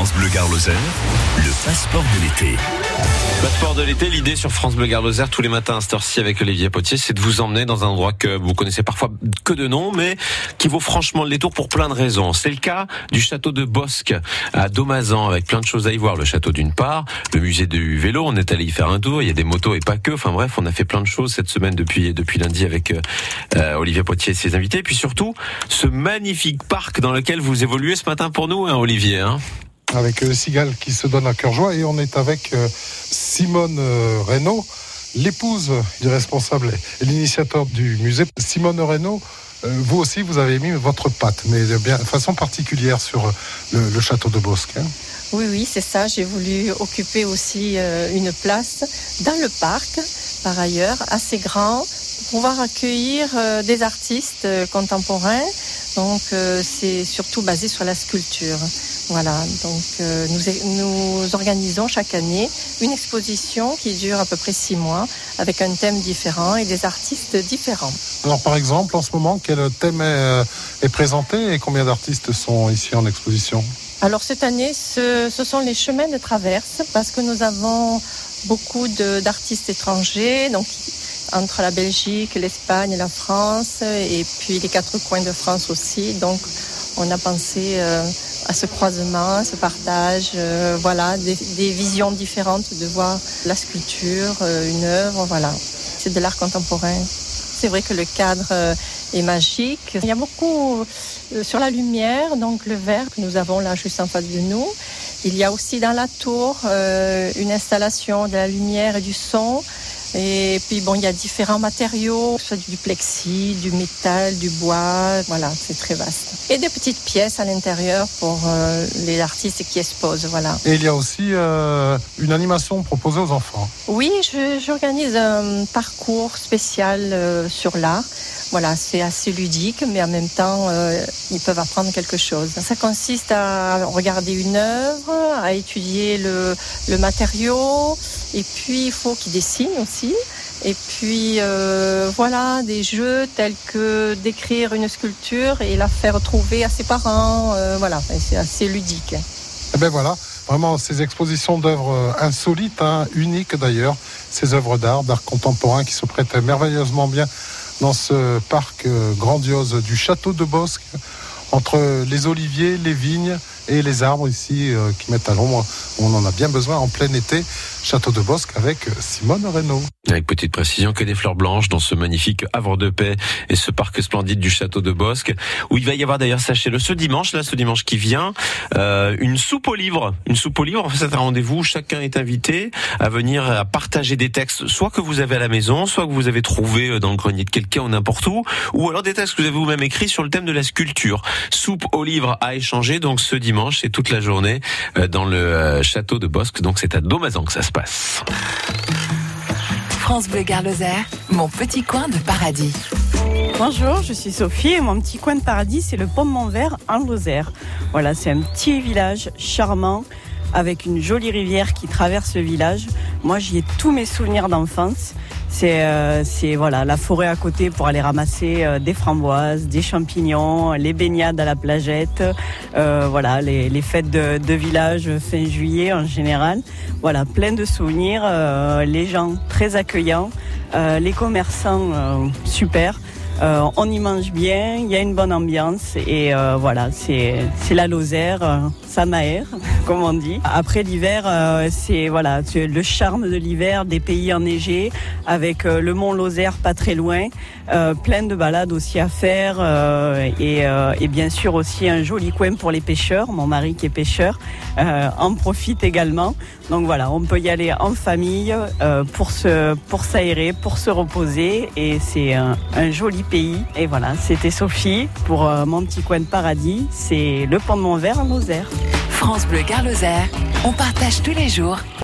France Bleu Gare le passeport de l'été. Passeport de l'été, l'idée sur France Bleu Gare tous les matins à cette heure-ci avec Olivier Potier, c'est de vous emmener dans un endroit que vous connaissez parfois que de nom, mais qui vaut franchement le détour pour plein de raisons. C'est le cas du château de Bosque à Domazan, avec plein de choses à y voir. Le château d'une part, le musée du vélo, on est allé y faire un tour, il y a des motos et pas que. Enfin bref, on a fait plein de choses cette semaine depuis, depuis lundi avec euh, euh, Olivier Potier et ses invités. Et puis surtout, ce magnifique parc dans lequel vous évoluez ce matin pour nous, hein, Olivier. Hein avec euh, Sigal qui se donne à cœur joie et on est avec euh, Simone euh, Reynaud, l'épouse du responsable et l'initiateur du musée. Simone Reynaud, vous aussi, vous avez mis votre patte, mais de façon particulière sur le, château de Bosque. Hein. Oui, oui, c'est ça. J'ai voulu occuper aussi une place dans le parc, par ailleurs, assez grand, pour pouvoir accueillir des artistes contemporains. Donc, c'est surtout basé sur la sculpture. Voilà, donc euh, nous, organisons chaque année une exposition qui dure à peu près six mois avec un thème différent et des artistes différents. Alors par exemple, en ce moment, quel thème est, euh, présenté et combien d'artistes sont ici en exposition? Alors cette année, ce, sont les chemins de traverse parce que nous avons beaucoup d'artistes étrangers, donc entre la Belgique, l'Espagne, la France et puis les quatre coins de France aussi. Donc on a pensé... Euh, à ce croisement, à ce partage, euh, voilà, des, visions différentes de voir la sculpture, euh, une œuvre, voilà. C'est de l'art contemporain. C'est vrai que le cadre euh, est magique. Il y a beaucoup sur la lumière, donc le verre que nous avons là juste en face de nous. Il y a aussi dans la tour une installation de la lumière et du son et puis bon, il y a différents matériaux, soit du plexi, du métal, du bois, voilà, c'est très vaste. Et des petites pièces à l'intérieur pour euh, les artistes qui exposent, voilà. Et il y a aussi euh, une animation proposée aux enfants. Oui, j'organise un parcours spécial euh, sur l'art. Voilà, c'est assez ludique, mais en même temps, ils peuvent apprendre quelque chose. Ça consiste à regarder une œuvre, à étudier le, le matériau, et puis il faut qu'ils dessinent aussi. Et puis euh, voilà, des jeux tels que d'écrire une sculpture et la faire trouver à ses parents. Euh, voilà, c'est assez ludique. Et eh ben voilà, vraiment ces expositions d'œuvres euh, insolites, hein, uniques d'ailleurs, ces œuvres d'art, d'art contemporain qui se prêtent merveilleusement bien dans ce parc grandiose du château de Bosque, entre les oliviers, les vignes et les arbres ici qui mettent à l'ombre. On en a bien besoin en plein été. Château de Bosque avec Simone Reynaud. Avec petite précision que des fleurs blanches dans ce magnifique havre de paix et ce parc splendide du Château de Bosque, où il va y avoir d'ailleurs, sachez-le, ce dimanche, là, ce dimanche qui vient, euh, une soupe au livre. Une soupe au livre, en fait, c'est un rendez-vous, chacun est invité à venir à partager des textes, soit que vous avez à la maison, soit que vous avez trouvé euh, dans le grenier de quelqu'un ou n'importe où, ou alors des textes que vous avez vous-même écrits sur le thème de la sculpture. Soupe au livre à échanger, donc ce dimanche et toute la journée euh, dans le Château de Bosque, donc c'est à Domazan que ça se passe. France Bleu Gare mon petit coin de paradis. Bonjour, je suis Sophie et mon petit coin de paradis, c'est le Pont Montvert en Lozère. Voilà, c'est un petit village charmant avec une jolie rivière qui traverse le village. Moi, j'y ai tous mes souvenirs d'enfance. C'est euh, voilà la forêt à côté pour aller ramasser euh, des framboises, des champignons, les baignades à la plagette, euh, voilà les, fêtes de, de, village fin juillet en général. Voilà plein de souvenirs, euh, les gens très accueillants, les commerçants super. Euh, on y mange bien, il y a une bonne ambiance et euh, voilà, c'est la Lozère, euh, ça m'aère, comme on dit. Après l'hiver, c'est voilà, le charme de l'hiver, des pays enneigés, avec le mont Lozère pas très loin, plein de balades aussi à faire et, et, bien sûr aussi un joli coin pour les pêcheurs. Mon mari qui est pêcheur en profite également. Donc voilà, on peut y aller en famille pour se pour s'aérer, pour se reposer et c'est un joli Et voilà, c'était Sophie pour euh, mon petit coin de paradis. C'est le pont de Montvert en Lozère. France Bleu Gare on partage tous les jours